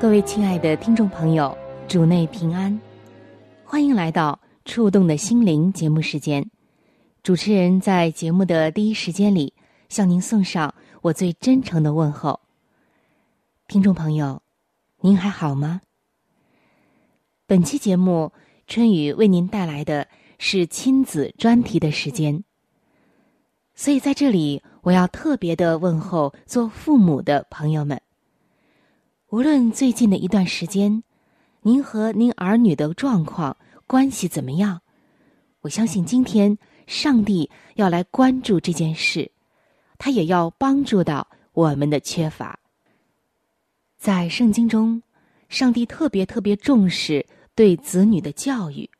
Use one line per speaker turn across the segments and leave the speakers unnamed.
各位亲爱的听众朋友，主内平安，欢迎来到《触动的心灵》节目时间。主持人在节目的第一时间里向您送上我最真诚的问候。听众朋友，您还好吗？本期节目春雨为您带来的是亲子专题的时间，所以在这里我要特别的问候做父母的朋友们。无论最近的一段时间，您和您儿女的状况关系怎么样，我相信今天。上帝要来关注这件事，他也要帮助到我们的缺乏。在圣经中，上帝特别特别重视对子女的教育，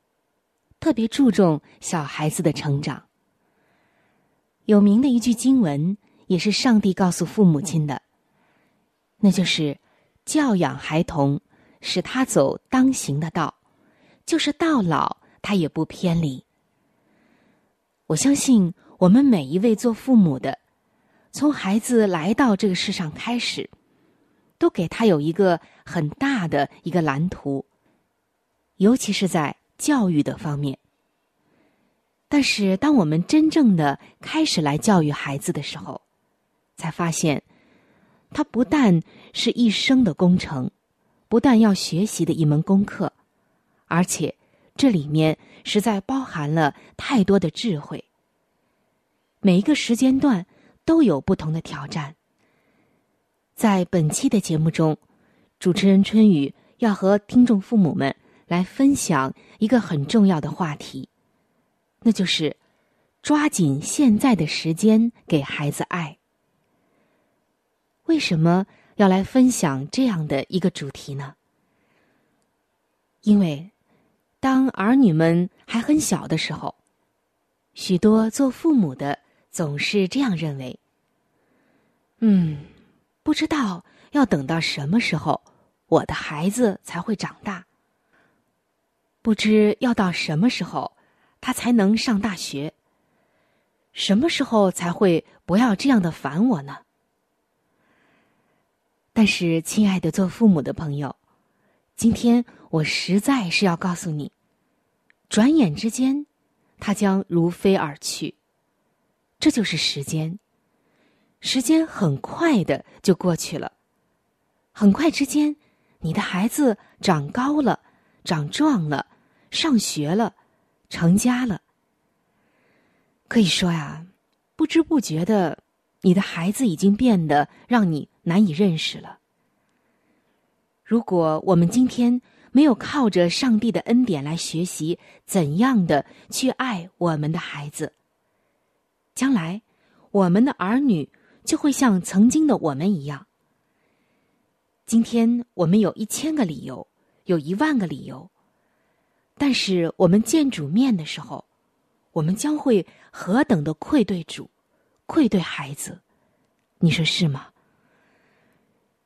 特别注重小孩子的成长。有名的一句经文，也是上帝告诉父母亲的，那就是教养孩童，使他走当行的道，就是到老他也不偏离。我相信，我们每一位做父母的，从孩子来到这个世上开始，都给他有一个很大的一个蓝图，尤其是在教育的方面。但是，当我们真正的开始来教育孩子的时候，才发现，它不但是一生的工程，不但要学习的一门功课，而且。这里面实在包含了太多的智慧。每一个时间段都有不同的挑战。在本期的节目中，主持人春雨要和听众父母们来分享一个很重要的话题，那就是抓紧现在的时间给孩子爱。为什么要来分享这样的一个主题呢？因为。当儿女们还很小的时候，许多做父母的总是这样认为：“嗯，不知道要等到什么时候，我的孩子才会长大。不知要到什么时候，他才能上大学。什么时候才会不要这样的烦我呢？”但是，亲爱的做父母的朋友。今天我实在是要告诉你，转眼之间，他将如飞而去。这就是时间，时间很快的就过去了。很快之间，你的孩子长高了，长壮了，上学了，成家了。可以说呀，不知不觉的，你的孩子已经变得让你难以认识了。如果我们今天没有靠着上帝的恩典来学习怎样的去爱我们的孩子，将来我们的儿女就会像曾经的我们一样。今天我们有一千个理由，有一万个理由，但是我们见主面的时候，我们将会何等的愧对主，愧对孩子，你说是吗？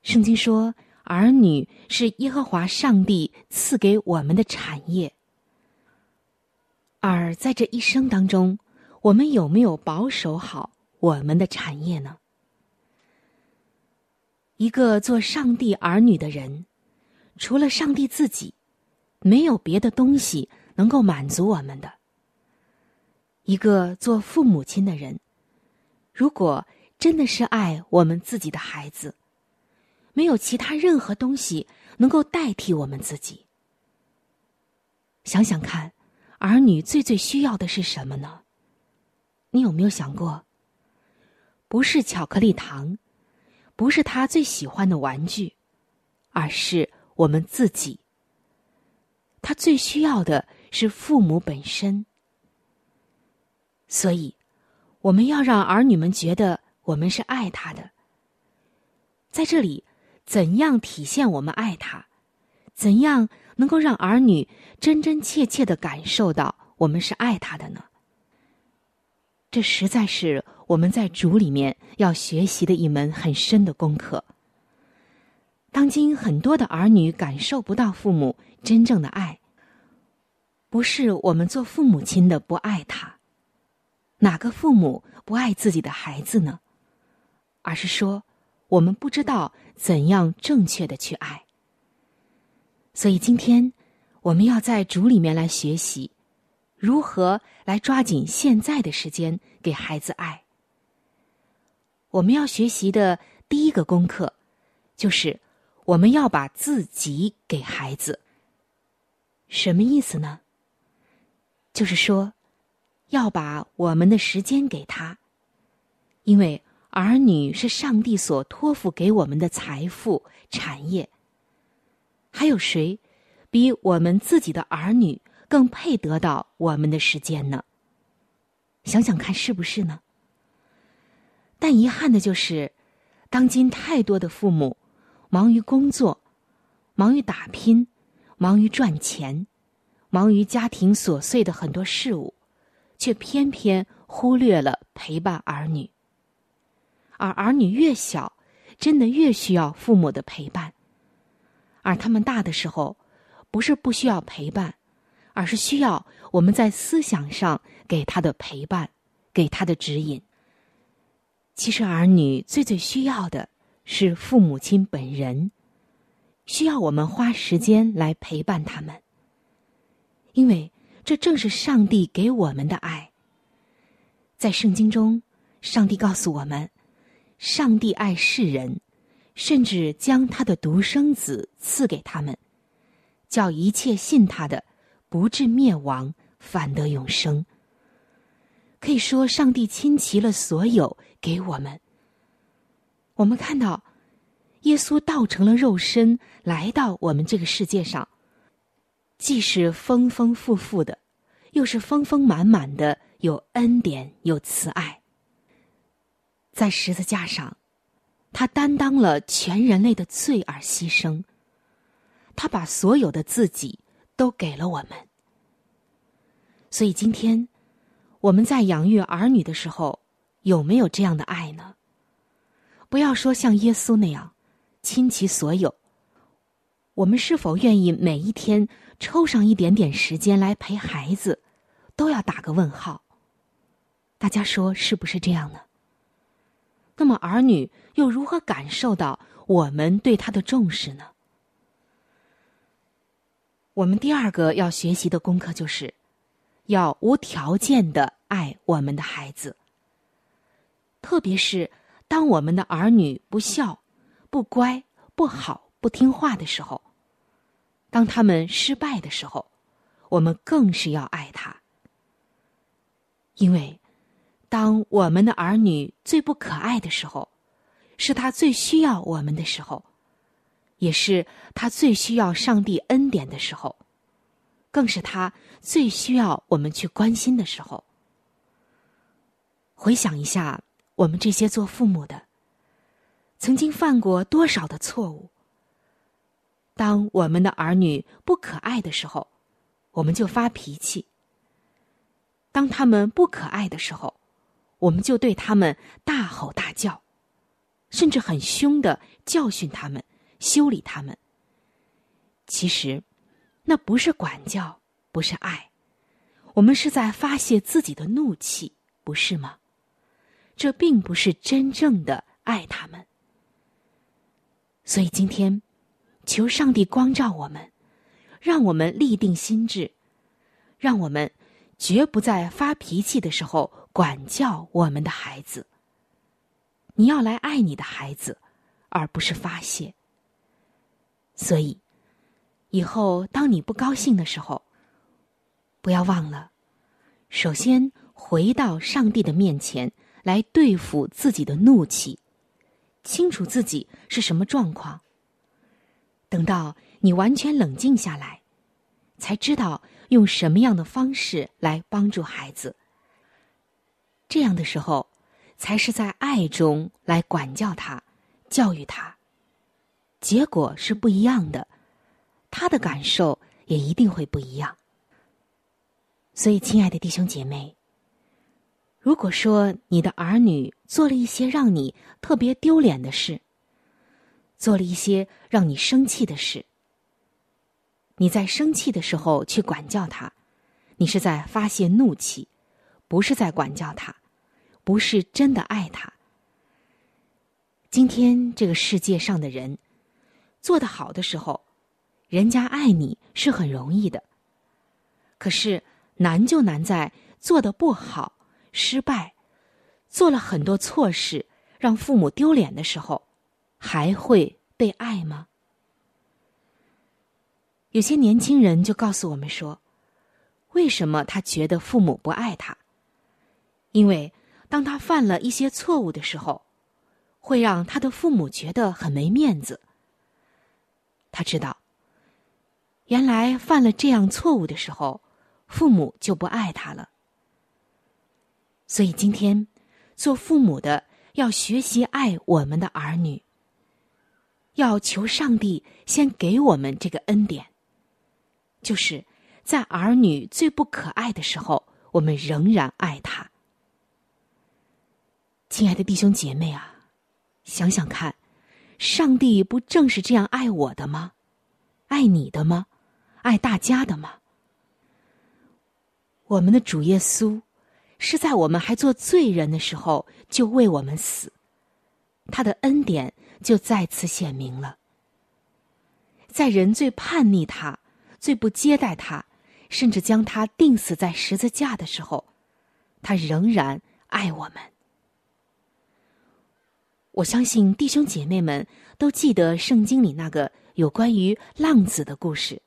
圣经说。儿女是耶和华上帝赐给我们的产业，而在这一生当中，我们有没有保守好我们的产业呢？一个做上帝儿女的人，除了上帝自己，没有别的东西能够满足我们的。一个做父母亲的人，如果真的是爱我们自己的孩子。没有其他任何东西能够代替我们自己。想想看，儿女最最需要的是什么呢？你有没有想过？不是巧克力糖，不是他最喜欢的玩具，而是我们自己。他最需要的是父母本身。所以，我们要让儿女们觉得我们是爱他的。在这里，怎样体现我们爱他？怎样能够让儿女真真切切的感受到我们是爱他的呢？这实在是我们在主里面要学习的一门很深的功课。当今很多的儿女感受不到父母真正的爱，不是我们做父母亲的不爱他。哪个父母不爱自己的孩子呢？而是说，我们不知道怎样正确的去爱。所以今天，我们要在主里面来学习，如何来抓紧现在的时间给孩子爱。我们要学习的第一个功课，就是我们要把自己给孩子。什么意思呢？就是说。要把我们的时间给他，因为儿女是上帝所托付给我们的财富产业。还有谁比我们自己的儿女更配得到我们的时间呢？想想看，是不是呢？但遗憾的就是，当今太多的父母忙于工作，忙于打拼，忙于赚钱，忙于家庭琐碎的很多事物。却偏偏忽略了陪伴儿女，而儿女越小，真的越需要父母的陪伴。而他们大的时候，不是不需要陪伴，而是需要我们在思想上给他的陪伴，给他的指引。其实，儿女最最需要的是父母亲本人，需要我们花时间来陪伴他们，因为。这正是上帝给我们的爱。在圣经中，上帝告诉我们，上帝爱世人，甚至将他的独生子赐给他们，叫一切信他的，不至灭亡，反得永生。可以说，上帝倾其了所有给我们。我们看到，耶稣道成了肉身，来到我们这个世界上。既是丰丰富富的，又是丰丰满满的，有恩典，有慈爱。在十字架上，他担当了全人类的罪而牺牲。他把所有的自己都给了我们。所以今天，我们在养育儿女的时候，有没有这样的爱呢？不要说像耶稣那样倾其所有。我们是否愿意每一天？抽上一点点时间来陪孩子，都要打个问号。大家说是不是这样呢？那么儿女又如何感受到我们对他的重视呢？我们第二个要学习的功课就是，要无条件的爱我们的孩子。特别是当我们的儿女不孝、不乖、不好、不听话的时候。当他们失败的时候，我们更是要爱他，因为当我们的儿女最不可爱的时候，是他最需要我们的时候，也是他最需要上帝恩典的时候，更是他最需要我们去关心的时候。回想一下，我们这些做父母的，曾经犯过多少的错误。当我们的儿女不可爱的时候，我们就发脾气；当他们不可爱的时候，我们就对他们大吼大叫，甚至很凶的教训他们、修理他们。其实，那不是管教，不是爱，我们是在发泄自己的怒气，不是吗？这并不是真正的爱他们。所以今天。求上帝光照我们，让我们立定心志，让我们绝不在发脾气的时候管教我们的孩子。你要来爱你的孩子，而不是发泄。所以，以后当你不高兴的时候，不要忘了，首先回到上帝的面前来对付自己的怒气，清楚自己是什么状况。等到你完全冷静下来，才知道用什么样的方式来帮助孩子。这样的时候，才是在爱中来管教他、教育他。结果是不一样的，他的感受也一定会不一样。所以，亲爱的弟兄姐妹，如果说你的儿女做了一些让你特别丢脸的事，做了一些让你生气的事，你在生气的时候去管教他，你是在发泄怒气，不是在管教他，不是真的爱他。今天这个世界上的人。做得好的时候，人家爱你是很容易的。可是难就难在做的不好、失败，做了很多错事，让父母丢脸的时候，还会被爱吗？有些年轻人就告诉我们说，为什么他觉得父母不爱他？因为当他犯了一些错误的时候，会让他的父母觉得很没面子。他知道，原来犯了这样错误的时候，父母就不爱他了。所以今天，做父母的要学习爱我们的儿女，要求上帝先给我们这个恩典，就是在儿女最不可爱的时候，我们仍然爱他。亲爱的弟兄姐妹啊，想想看。上帝不正是这样爱我的吗？爱你的吗？爱大家的吗？我们的主耶稣是在我们还做罪人的时候就为我们死，他的恩典就再次显明了。在人最叛逆他、最不接待他，甚至将他钉死在十字架的时候，他仍然爱我们。我相信弟兄姐妹们都记得圣经里那个有关于浪子的故事。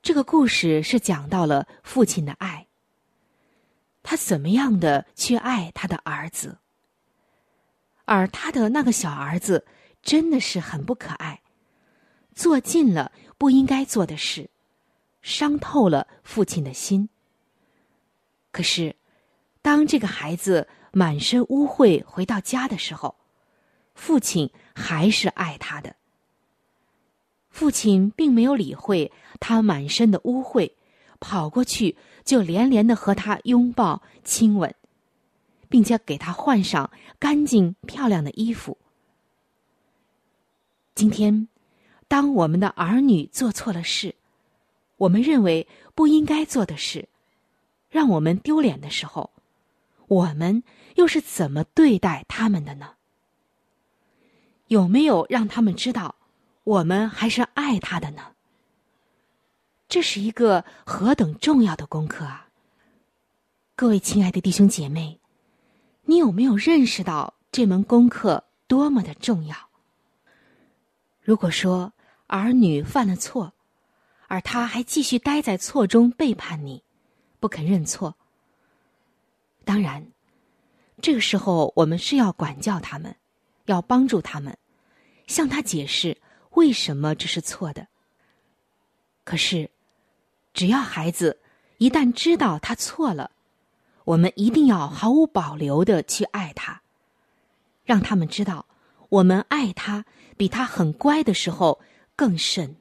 这个故事是讲到了父亲的爱，他怎么样的去爱他的儿子，而他的那个小儿子真的是很不可爱，做尽了不应该做的事，伤透了父亲的心。可是，当这个孩子。满身污秽回到家的时候，父亲还是爱他的。父亲并没有理会他满身的污秽，跑过去就连连的和他拥抱亲吻，并且给他换上干净漂亮的衣服。今天，当我们的儿女做错了事，我们认为不应该做的事，让我们丢脸的时候，我们。又是怎么对待他们的呢？有没有让他们知道，我们还是爱他的呢？这是一个何等重要的功课啊！各位亲爱的弟兄姐妹，你有没有认识到这门功课多么的重要？如果说儿女犯了错，而他还继续待在错中背叛你，不肯认错，当然。这个时候，我们是要管教他们，要帮助他们，向他解释为什么这是错的。可是，只要孩子一旦知道他错了，我们一定要毫无保留的去爱他，让他们知道我们爱他比他很乖的时候更甚。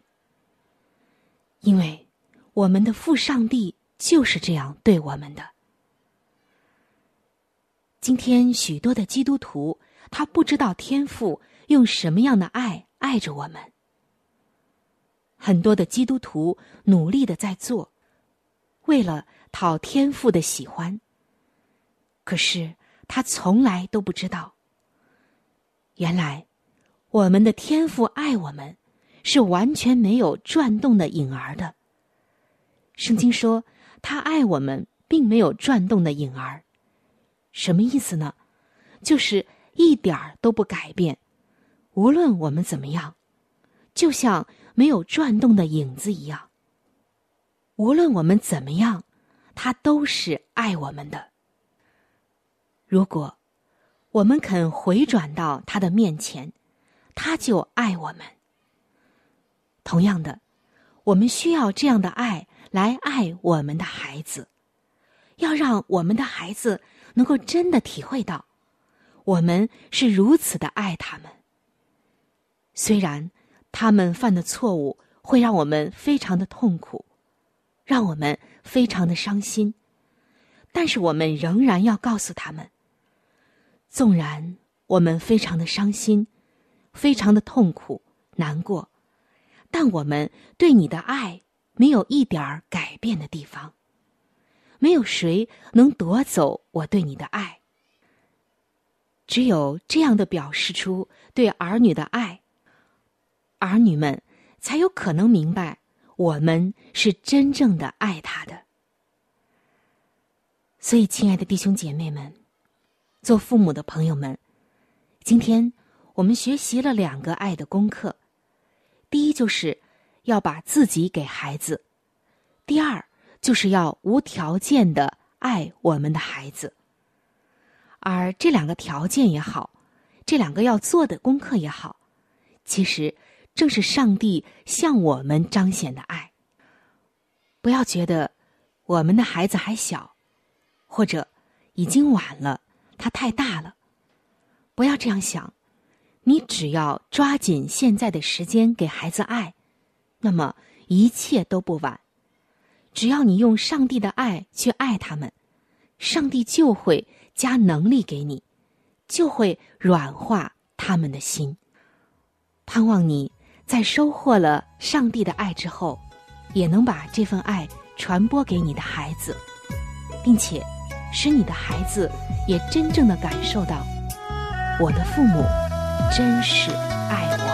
因为我们的父上帝就是这样对我们的。今天许多的基督徒，他不知道天父用什么样的爱爱着我们。很多的基督徒努力的在做，为了讨天父的喜欢。可是他从来都不知道，原来我们的天父爱我们，是完全没有转动的影儿的。圣经说，他爱我们，并没有转动的影儿。什么意思呢？就是一点儿都不改变，无论我们怎么样，就像没有转动的影子一样。无论我们怎么样，他都是爱我们的。如果我们肯回转到他的面前，他就爱我们。同样的，我们需要这样的爱来爱我们的孩子，要让我们的孩子能够真的体会到，我们是如此的爱他们。虽然他们犯的错误会让我们非常的痛苦，让我们非常的伤心，但是我们仍然要告诉他们：纵然我们非常的伤心，非常的痛苦、难过，但我们对你的爱没有一点儿改变的地方。没有谁能夺走我对你的爱。只有这样的表示出对儿女的爱。儿女们才有可能明白，我们是真正的爱他的。所以，亲爱的弟兄姐妹们，做父母的朋友们，今天我们学习了两个爱的功课：第一，就是要把自己给孩子；第二，就是要无条件的爱我们的孩子。而这两个条件也好，这两个要做的功课也好，其实。正是上帝向我们彰显的爱。不要觉得我们的孩子还小，或者已经晚了，他太大了。不要这样想，你只要抓紧现在的时间给孩子爱，那么一切都不晚。只要你用上帝的爱去爱他们，上帝就会加能力给你，就会软化他们的心。盼望你。在收获了上帝的爱之后，也能把这份爱传播给你的孩子，并且使你的孩子也真正的感受到，我的父母真是爱我。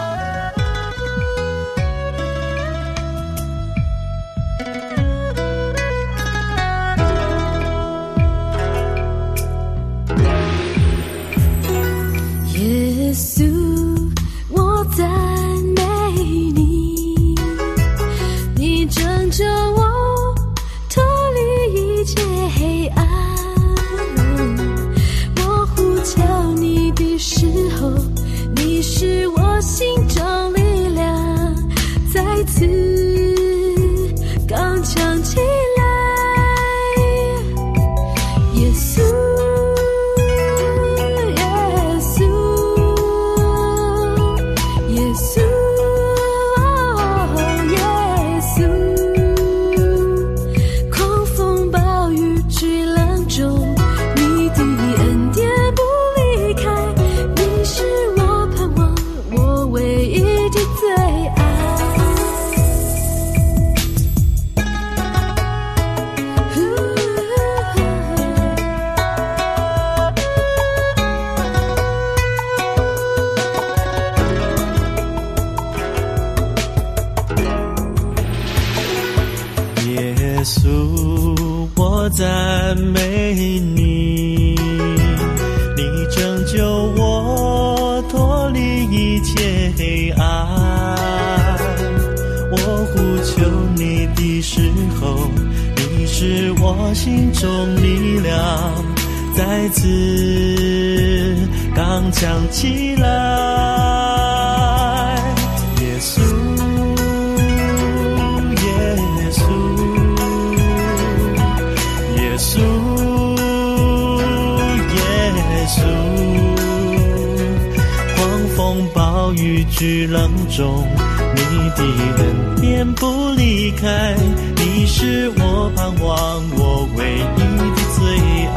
巨浪中，你的恩典不离开。你是我盼望，我唯一的最爱。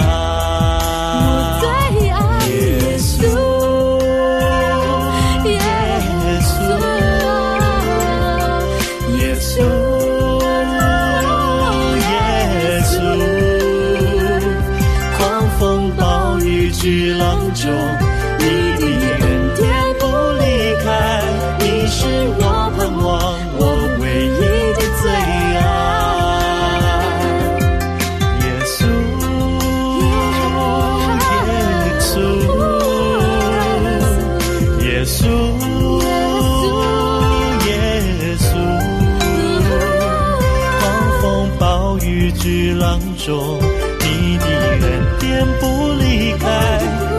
中，你的恩典不离开，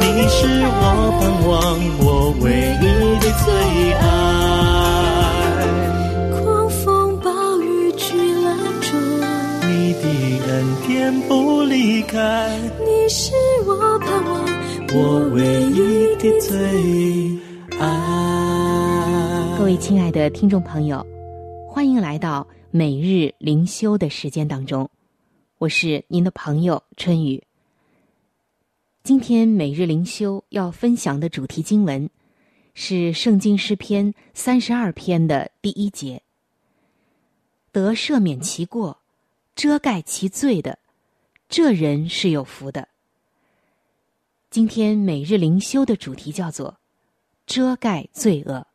你是我盼望，我唯一的最爱。
狂风暴雨巨浪中，
你的恩典不离开，
你是我盼望，
我唯一的最爱。
各位亲爱的听众朋友，欢迎来到每日灵修的时间当中，我是您的朋友春雨。今天每日灵修要分享的主题经文是《圣经诗篇》三十二篇的第一节：“得赦免其过、遮盖其罪的，这人是有福的。”今天每日灵修的主题叫做“遮盖罪恶”。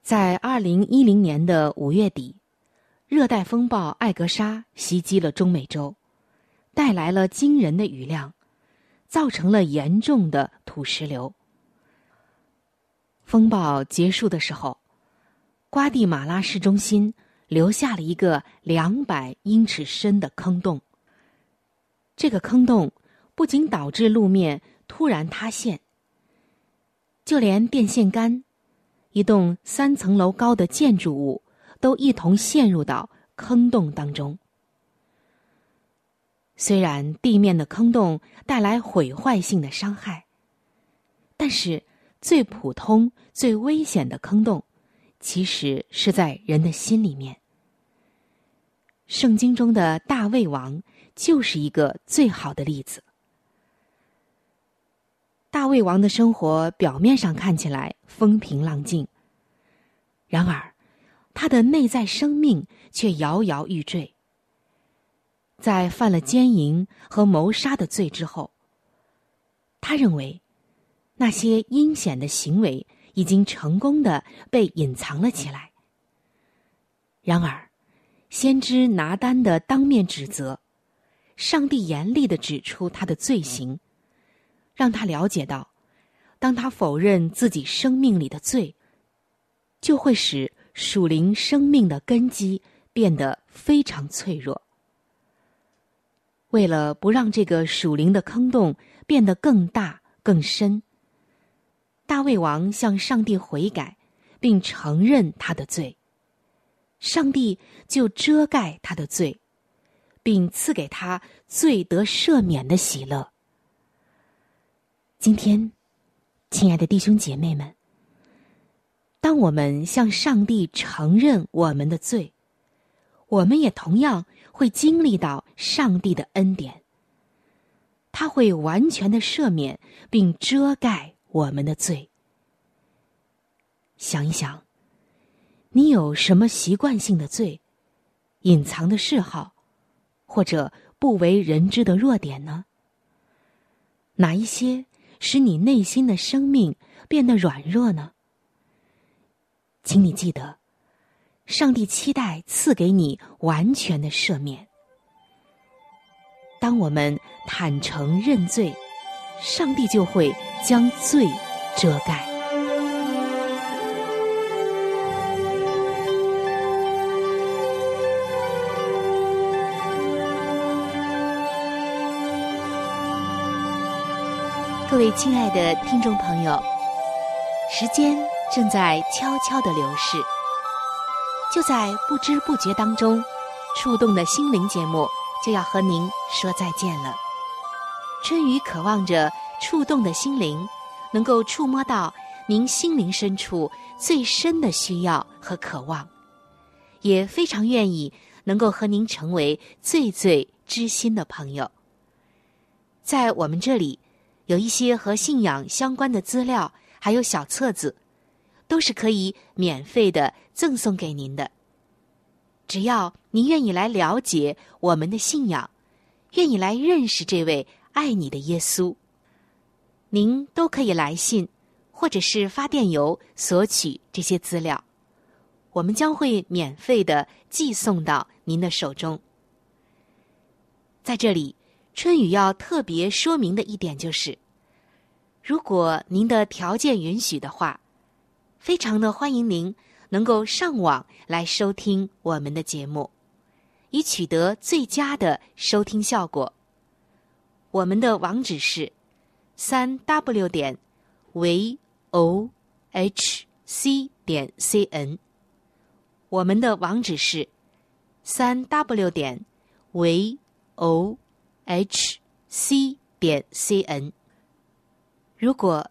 在二零一零年的五月底，热带风暴艾格莎袭击了中美洲，带来了惊人的雨量，造成了严重的土石流。风暴结束的时候，瓜地马拉市中心留下了一个两百英尺深的坑洞。这个坑洞不仅导致路面突然塌陷，就连电线杆。一栋三层楼高的建筑物都一同陷入到坑洞当中。虽然地面的坑洞带来毁坏性的伤害，但是最普通、最危险的坑洞，其实是在人的心里面。圣经中的大卫王就是一个最好的例子。大卫王的生活表面上看起来风平浪静，然而，他的内在生命却摇摇欲坠。在犯了奸淫和谋杀的罪之后，他认为那些阴险的行为已经成功的被隐藏了起来。然而，先知拿单的当面指责，上帝严厉的指出他的罪行。让他了解到，当他否认自己生命里的罪，就会使属灵生命的根基变得非常脆弱。为了不让这个属灵的坑洞变得更大更深，大卫王向上帝悔改，并承认他的罪，上帝就遮盖他的罪，并赐给他罪得赦免的喜乐。今天，亲爱的弟兄姐妹们，当我们向上帝承认我们的罪，我们也同样会经历到上帝的恩典。他会完全的赦免并遮盖我们的罪。想一想，你有什么习惯性的罪、隐藏的嗜好，或者不为人知的弱点呢？哪一些？使你内心的生命变得软弱呢？请你记得，上帝期待赐给你完全的赦免。当我们坦诚认罪，上帝就会将罪遮盖。各位亲爱的听众朋友，时间正在悄悄的流逝，就在不知不觉当中，触动的心灵节目就要和您说再见了。春雨渴望着触动的心灵，能够触摸到您心灵深处最深的需要和渴望，也非常愿意能够和您成为最最知心的朋友。在我们这里。有一些和信仰相关的资料，还有小册子，都是可以免费的赠送给您的。只要您愿意来了解我们的信仰，愿意来认识这位爱你的耶稣，您都可以来信或者是发电邮索取这些资料，我们将会免费的寄送到您的手中。在这里，春雨要特别说明的一点就是。如果您的条件允许的话，非常的欢迎您能够上网来收听我们的节目，以取得最佳的收听效果。我们的网址是三 w 点 v o h c 点 c n。我们的网址是三 w 点 v o h c 点 c n。如果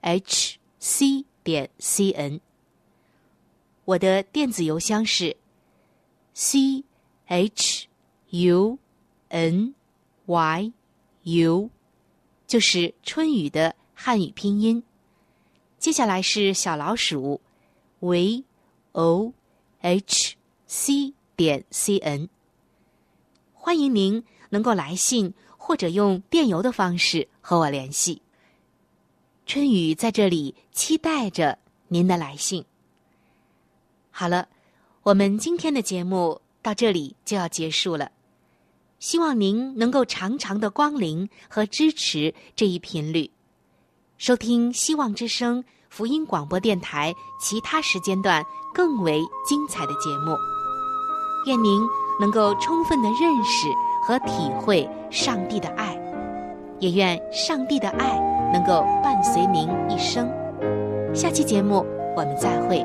h c 点 c n。我的电子邮箱是 c h u n y u，就是春雨的汉语拼音。接下来是小老鼠 v o h c 点 c n。欢迎您能够来信或者用电邮的方式和我联系。春雨在这里期待着您的来信。好了，我们今天的节目到这里就要结束了。希望您能够常常的光临和支持这一频率，收听希望之声福音广播电台其他时间段更为精彩的节目。愿您能够充分的认识和体会上帝的爱，也愿上帝的爱能够伴随您一生。下期节目我们再会。